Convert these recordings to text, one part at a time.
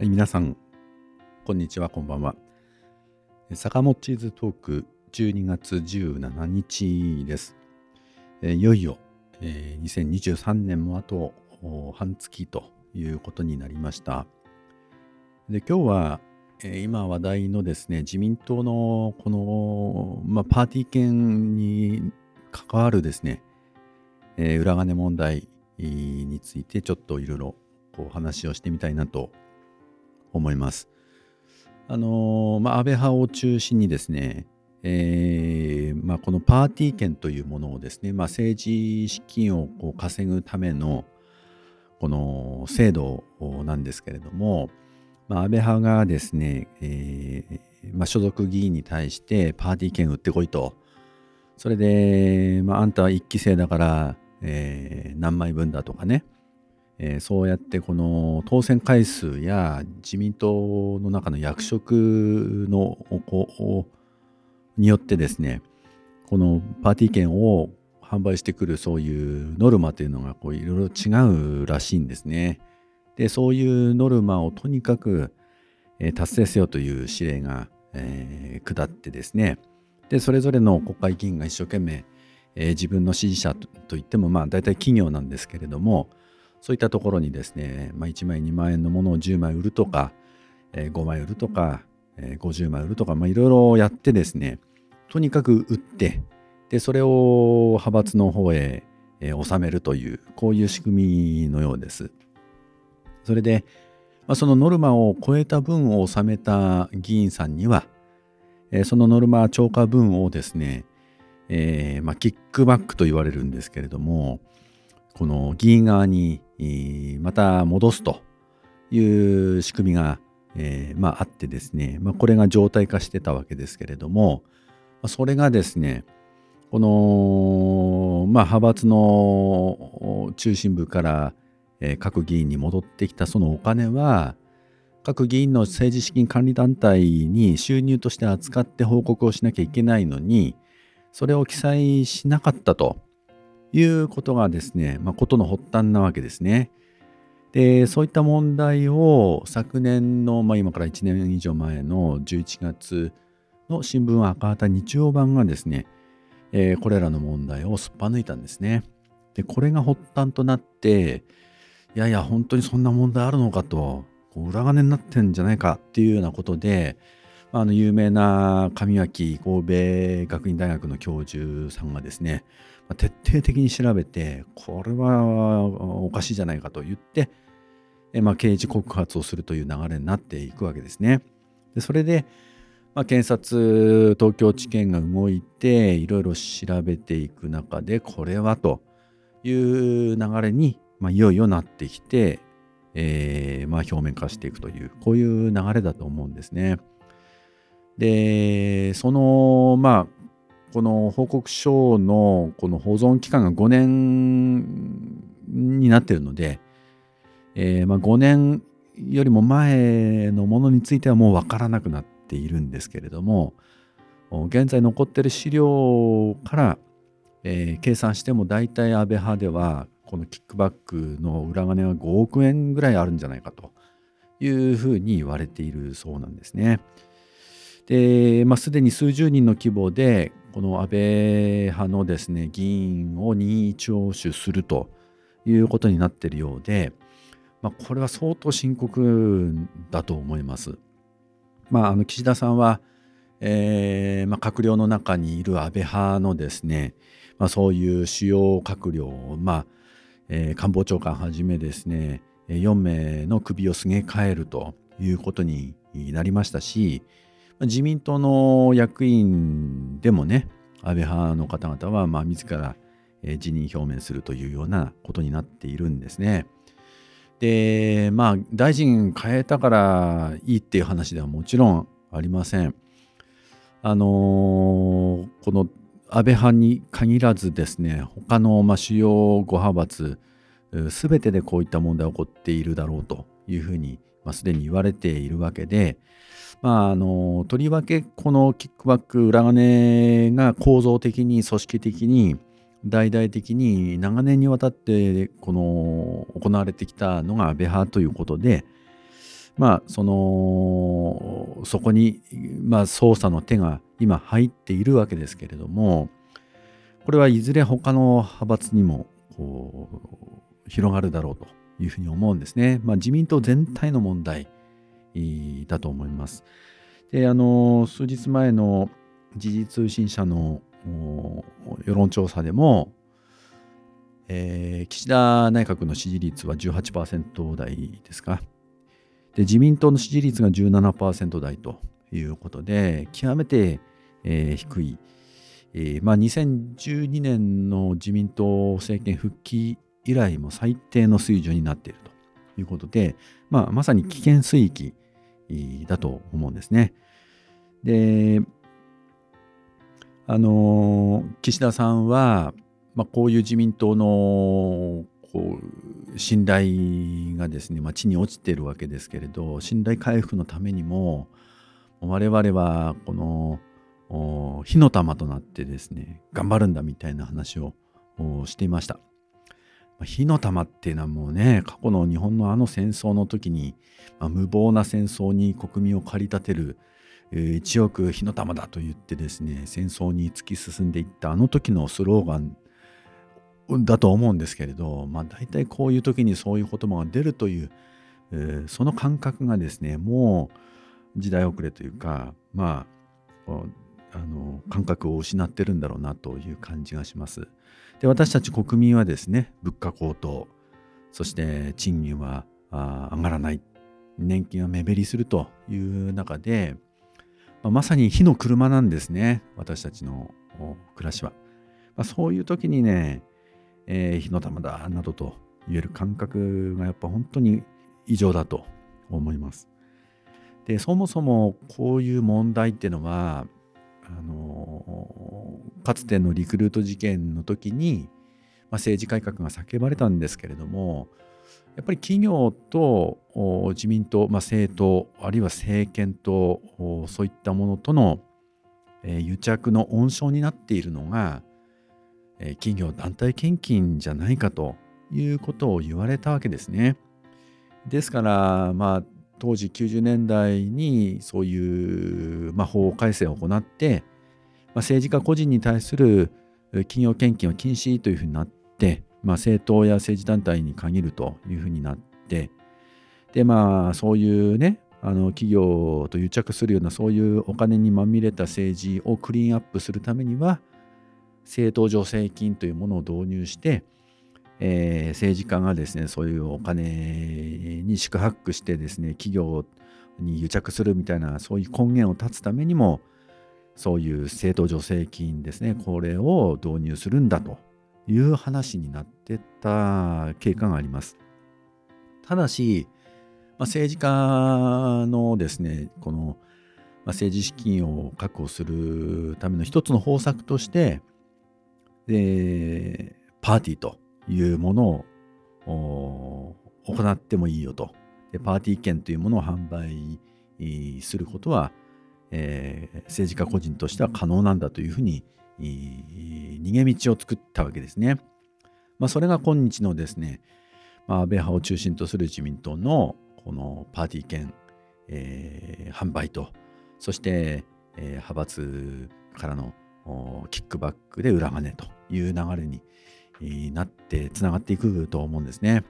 はい、皆さん、こんにちは、こんばんは。坂本チーズトーク12月17日です。えいよいよ、えー、2023年もあと半月ということになりました。で、今日は、えー、今話題のですね、自民党のこの、まあ、パーティー券に関わるですね、えー、裏金問題についてちょっといろいろお話をしてみたいなと思います。あのー、まあ、安倍派を中心にですね、えーまあ、このパーティー券というものをですね、まあ、政治資金をこう稼ぐためのこの制度なんですけれども、まあ、安倍派がですね、えーまあ、所属議員に対してパーティー券売ってこいと。それで、まあ、あんたは一期生だから、えー、何枚分だとかね、えー、そうやってこの当選回数や自民党の中の役職のこによってですねこのパーティー券を販売してくるそういうノルマというのがこういろいろ違うらしいんですね。でそういうノルマをとにかく、え、達成せよという指令が、えー、下ってですねでそれぞれの国会議員が一生懸命、えー、自分の支持者といってもまあ大体企業なんですけれどもそういったところにですね、まあ、1枚2万円のものを10枚売るとか、えー、5枚売るとか、えー、50枚売るとか、まあ、いろいろやってですね、とにかく売って、で、それを派閥の方へ、えー、収めるという、こういう仕組みのようです。それで、まあ、そのノルマを超えた分を納めた議員さんには、えー、そのノルマ超過分をですね、えーまあ、キックバックと言われるんですけれども、この議員側にまた戻すという仕組みが、えー、まあ、あってですね、まあ、これが常態化してたわけですけれども、それがですね、この、まあ、派閥の中心部から、え、各議員に戻ってきたそのお金は、各議員の政治資金管理団体に収入として扱って報告をしなきゃいけないのに、それを記載しなかったと。いうことがですね、まあ、ことの発端なわけですね。で、そういった問題を昨年の、まあ、今から1年以上前の11月の新聞赤旗日曜版がですね、えー、これらの問題をすっぱ抜いたんですね。で、これが発端となって、いやいや、本当にそんな問題あるのかと、裏金になってんじゃないかっていうようなことで、あの有名な上脇神戸学院大学の教授さんがですね、徹底的に調べて、これはおかしいじゃないかと言って、まあ、刑事告発をするという流れになっていくわけですね。でそれで、まあ、検察、東京地検が動いて、いろいろ調べていく中で、これはという流れに、まあ、いよいよなってきて、えーまあ、表面化していくという、こういう流れだと思うんですね。で、その、まあ、この報告書のこの保存期間が5年になっているので、えー、まあ5年よりも前のものについてはもう分からなくなっているんですけれども、現在残っている資料から、えー、計算しても大体安倍派ではこのキックバックの裏金は5億円ぐらいあるんじゃないかというふうに言われているそうなんですね。で、まあ、すでに数十人の規模で、この安倍派のですね、議員を任意聴取するということになっているようで、まあ、これは相当深刻だと思います。まあ、あの岸田さんは、えーまあ、閣僚の中にいる安倍派のですね、まあ、そういう主要閣僚、まあえー、官房長官はじめですね、4名の首をすげ替えるということになりましたし、自民党の役員でもね、安倍派の方々は、まあ、自ら辞任表明するというようなことになっているんですね。で、まあ、大臣変えたからいいっていう話ではもちろんありません。あのー、この安倍派に限らずですね、他のまあ主要5派閥、すべてでこういった問題が起こっているだろうというふうに、まあ、すでに言われているわけで、まあ、あのとりわけこのキックバック裏金が構造的に組織的に大々的に長年にわたってこの行われてきたのが安倍派ということで、まあそのそこに、まあ、捜査の手が今入っているわけですけれどもこれはいずれ他の派閥にもこう広がるだろうというふうに思うんですね。まあ、自民党全体の問題だと思います。であの数日前の時事通信社の世論調査でも、えー、岸田内閣の支持率は18%台ですかで自民党の支持率が17%台ということで極めて、えー、低い、えーまあ、2012年の自民党政権復帰以来も最低の水準になっているということで、まあ、まさに危険水域だと思うんですね。であの岸田さんは、まあ、こういう自民党のこう信頼がですね、まあ、地に落ちてるわけですけれど信頼回復のためにも我々はこの火の玉となってですね頑張るんだみたいな話をしていました。火の玉っていうのはもうね過去の日本のあの戦争の時に、まあ、無謀な戦争に国民を駆り立てる一億火の玉だと言ってですね戦争に突き進んでいったあの時のスローガンだと思うんですけれど、まあ、大体こういう時にそういう言葉が出るという、えー、その感覚がですねもう時代遅れというかまああの感覚を失ってるんだろうなという感じがします。で私たち国民はですね物価高騰そして賃金は上がらない年金は目減りするという中でまあ、まさに火の車なんですね私たちの暮らしは、まあ、そういう時にね、えー、火の玉だなどと言える感覚がやっぱ本当に異常だと思いますでそもそもこういう問題っていうのはあのかつてのリクルート事件の時に、まあ、政治改革が叫ばれたんですけれどもやっぱり企業と自民党、まあ、政党あるいは政権とそういったものとの、えー、癒着の温床になっているのが、えー、企業団体献金じゃないかということを言われたわけですね。ですから、まあ、当時90年代にそういう、まあ、法改正を行って、まあ、政治家個人に対する企業献金を禁止というふうになってまあ、政党や政治団体に限るというふうになってでまあそういうねあの企業と癒着するようなそういうお金にまみれた政治をクリーンアップするためには政党助成金というものを導入して、えー、政治家がですねそういうお金に宿泊してですね企業に癒着するみたいなそういう根源を断つためにもそういう政党助成金ですねこれを導入するんだという話になってた経過があります。ただし、まあ、政治家のですね、この、まあ、政治資金を確保するための一つの方策として、でパーティーというものを行ってもいいよと。でパーティー券というものを販売することは、えー、政治家個人としては可能なんだというふうに逃げ道を作ったわけですね。まあ、それが今日のですね、まあ、安倍派を中心とする自民党のこのパーティー券、えー、販売と、そして、えー、派閥からのキックバックで裏金という流れになってつながっていくと思うんですね。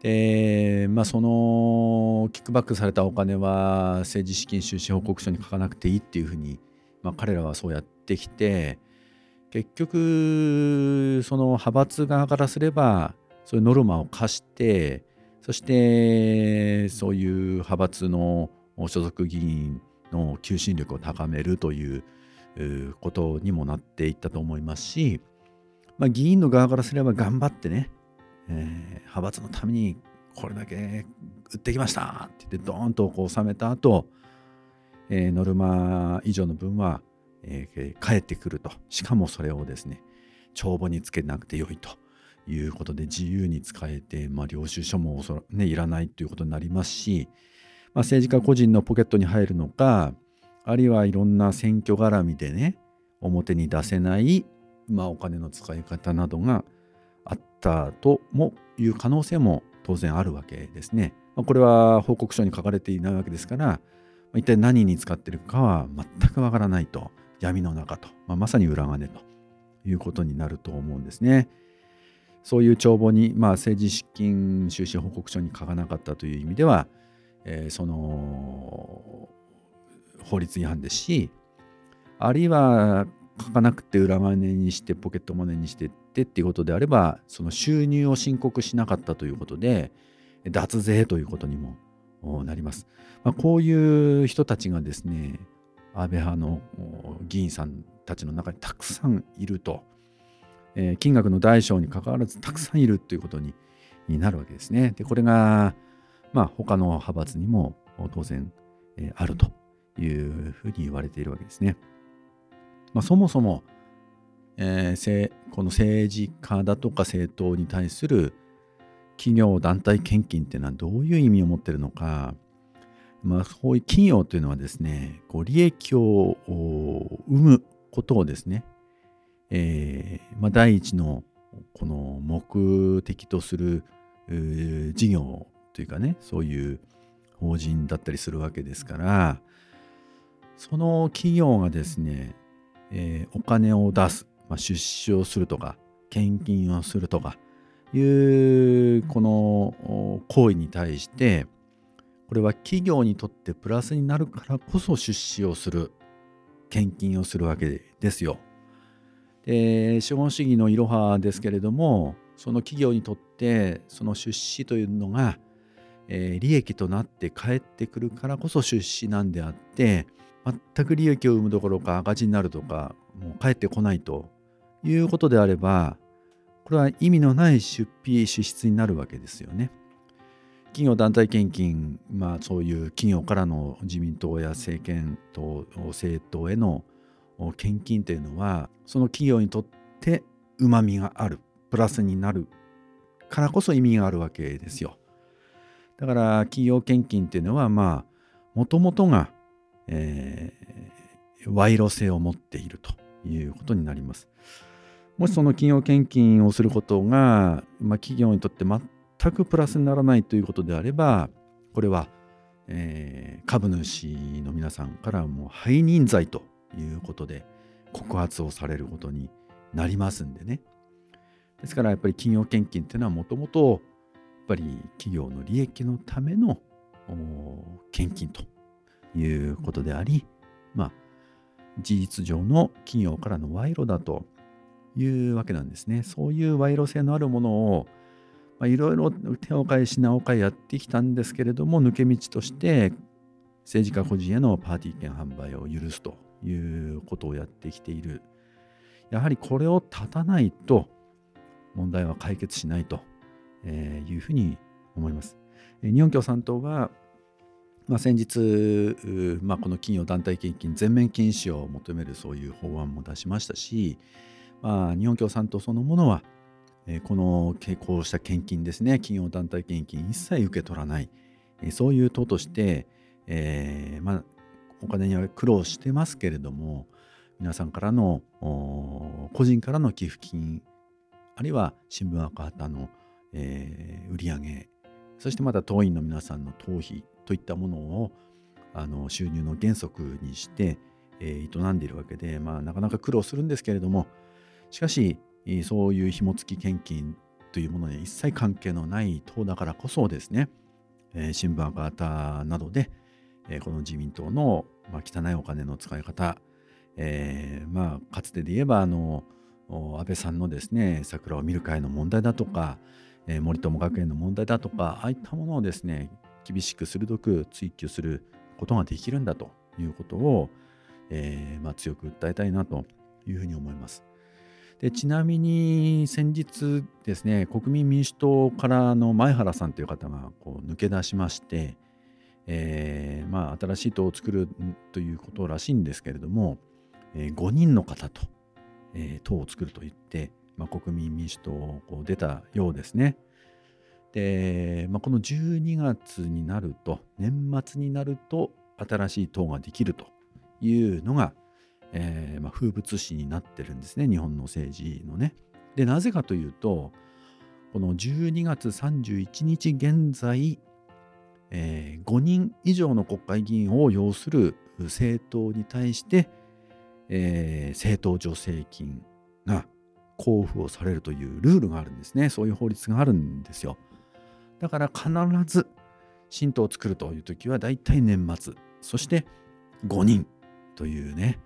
で、まあ、そのキックバックされたお金は政治資金収支報告書に書かなくていいっていうふうに、まあ、彼らはそうやってきて結局その派閥側からすればそういうノルマを課してそしてそういう派閥の所属議員の求心力を高めるということにもなっていったと思いますし、まあ、議員の側からすれば頑張ってね、えー、派閥のためにこれだけ売ってきましたって言ってドーンとこう収めた後、えー、ノルマ以上の分はえー、帰ってくると。しかもそれをですね、帳簿につけなくてよいということで自由に使えて、まあ、領収書もね、いらないということになりますし、まあ、政治家個人のポケットに入るのか、あるいはいろんな選挙絡みでね、表に出せない、まあ、お金の使い方などがあったともいう可能性も当然あるわけですね。まあ、これは報告書に書かれていないわけですから、まあ、一体何に使っているかは全くわからないと闇の中と、まあ、まさに裏金ということになると思うんですね。そういう帳簿に、まあ、政治資金収支報告書に書かなかったという意味では、えー、その法律違反ですしあるいは書かなくて裏金にしてポケットマネーにしてってっていうことであればその収入を申告しなかったということで脱税ということにもなります。まあ、こういう人たちがですね安倍派の議員さんたちの中にたくさんいると、えー、金額の大小にかかわらずたくさんいるということになるわけですね。でこれが、まあ、他の派閥にも当然、えー、あるというふうに言われているわけですね。まあ、そもそも、えー、この政治家だとか政党に対する企業団体献金っていうのはどういう意味を持ってるのか、まあ、そういう企業というのはですねこう利益を生むことをですね、えーまあ、第一のこの目的とする事業というかねそういう法人だったりするわけですからその企業がですねえー、お金を出す、まあ、出資をするとか献金をするとかいうこの行為に対してこれは企業にとってプラスになるからこそ出資をする献金をするわけですよ。で資本主義のいろはですけれどもその企業にとってその出資というのが、えー、利益となって返ってくるからこそ出資なんであって全く利益を生むどころか赤字になるとかもう返ってこないということであればこれは意味のない出費支出になるわけですよね。企業団体献金、まあ、そういう企業からの自民党や政権と政党への献金というのはその企業にとってうまみがあるプラスになるからこそ意味があるわけですよ。だから企業献金っていうのはまあもともとがえー、賄賂性を持っているということになります。もしその企業献金をすることが、まあ、企業にとって全くプラスにならないということであれば、これは、えー、株主の皆さんからもう背任罪ということで告発をされることになりますんでね。ですからやっぱり企業献金っていうのはもともとやっぱり企業の利益のための献金ということであり、まあ、事実上の企業からの賄賂だというわけなんですね。そういう賄賂性のあるものをいろいろ手を変え品を変えやってきたんですけれども抜け道として政治家個人へのパーティー券販売を許すということをやってきている。やはりこれを断たないと問題は解決しないというふうに思います。日本共産党はまあ、先日、まあ、この企業団体献金全面禁止を求めるそういう法案も出しましたし、まあ、日本共産党そのものは、このこうした献金ですね企業団体献金一切受け取らない、そういう党として、えーまあ、お金には苦労してますけれども皆さんからの個人からの寄付金あるいは新聞赤旗の、えー、売り上げそしてまた党員の皆さんの党費といったものをあの収入の原則にして、えー、営んでいるわけで、まあ、なかなか苦労するんですけれどもしかしそういう紐付き献金というものに一切関係のない党だからこそですね、えー、新聞赤旗などで、えー、この自民党の、まあ、汚いお金の使い方、えー、まあかつてで言えばあの安倍さんのですね桜を見る会の問題だとか、えー、森友学園の問題だとかああいったものをですね厳しく鋭く追求することができるんだということを、えー、まあ、強く訴えたいなというふうに思います。でちなみに先日ですね国民民主党からの前原さんという方がこう抜け出しまして、えー、まあ、新しい党を作るということらしいんですけれども、えー、5人の方と、え党を作ると言って、まあ、国民民主党をこう出たようですね。で、まあ、この12月になると、年末になると、新しい党ができるというのが、えー、まあ、風物詩になってるんですね、日本の政治のね。で、なぜかというと、この12月31日現在、えー、5人以上の国会議員を要する政党に対して、えー、政党助成金が交付をされるというルールがあるんですね。そういう法律があるんですよ。だから必ず新党を作るという時は大体年末、そして5人というね、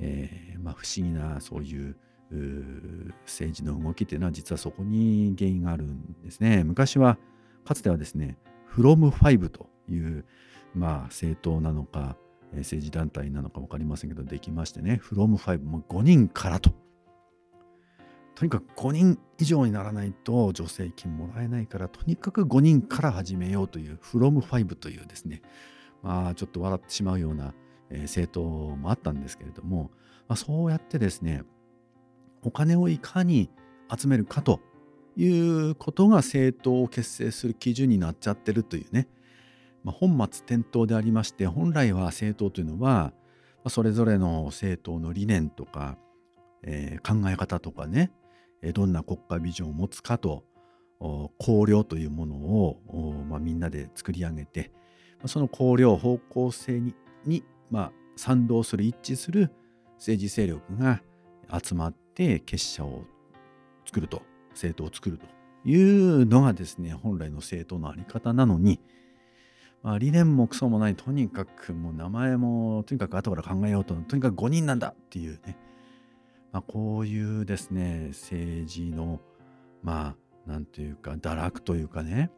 えー、まあ、不思議なそういう政治の動きっていうのは実はそこに原因があるんですね。昔はかつてはですね、from5 という、まあ、政党なのか、政治団体なのか分かりませんけど、できましてね、from5、もう5人からと。とにかく5人以上にならないと助成金もらえないから、とにかく5人から始めようという、from5 というですね、まあ、ちょっと笑ってしまうような、政党もあったんですけれども、まあ、そうやってですね、お金をいかに集めるかということが政党を結成する基準になっちゃってるというね、まあ、本末転倒でありまして本来は政党というのはそれぞれの政党の理念とか、えー、考え方とかねどんな国家ビジョンを持つかと綱領というものを、まあ、みんなで作り上げてその綱領方向性にに、まあ、賛同する一致する政治勢力が集まって結社を作ると政党を作るというのがですね本来の政党の在り方なのに、まあ、理念もクソもないとにかくもう名前もとにかく後から考えようととにかく5人なんだっていうね、まあ、こういうですね政治のまあなんというか堕落というかね、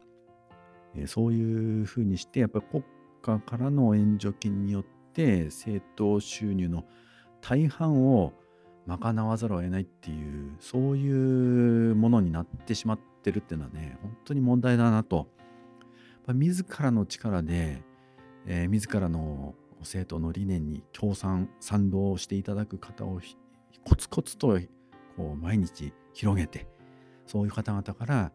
そういうふうにしてやっぱり国家からの援助金によって政党収入の大半を賄わざるを得ないっていうそういうものになってしまってるっていうのはね本当に問題だなと。自らの力で、えー、自らの政党の理念に共賛賛同していただく方をコツコツとこう毎日広げてそういう方々から、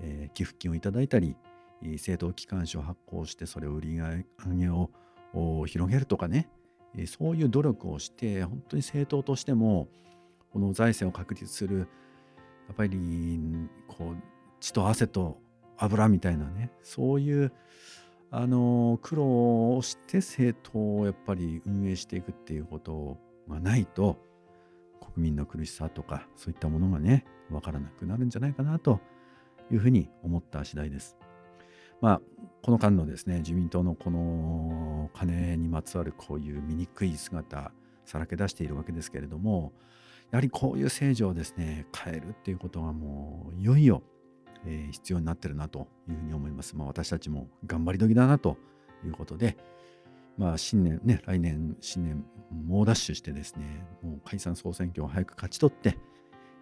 えー、寄付金をいただいたり政党機関紙を発行してそれを売り上げを広げるとかねそういう努力をして本当に政党としてもこの財政を確立するやっぱりこう血と汗と油みたいなねそういうあの苦労をして政党をやっぱり運営していくっていうことがないと国民の苦しさとかそういったものがね分からなくなるんじゃないかなというふうに思った次第です。まあ、この間のですね、自民党のこの金にまつわるこういう醜い姿、さらけ出しているわけですけれども、やはりこういう政治をですね、変えるっていうことがもういよいよ、えー、必要になってるなというふうに思います。まあ、私たちも頑張り時だなということで、まあ、新年ね、来年、新年、猛ダッシュしてですね、もう解散総選挙を早く勝ち取って、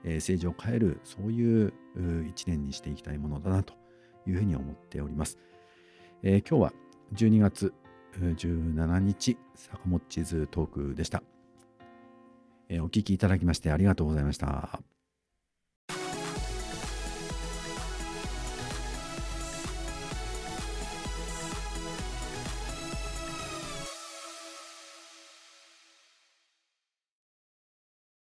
えー、政治を変える、そういう一年にしていきたいものだなというふうに思っております。えー、今日は12月17日、坂本地図トークでした。えー、お聞きいただきましてありがとうございました。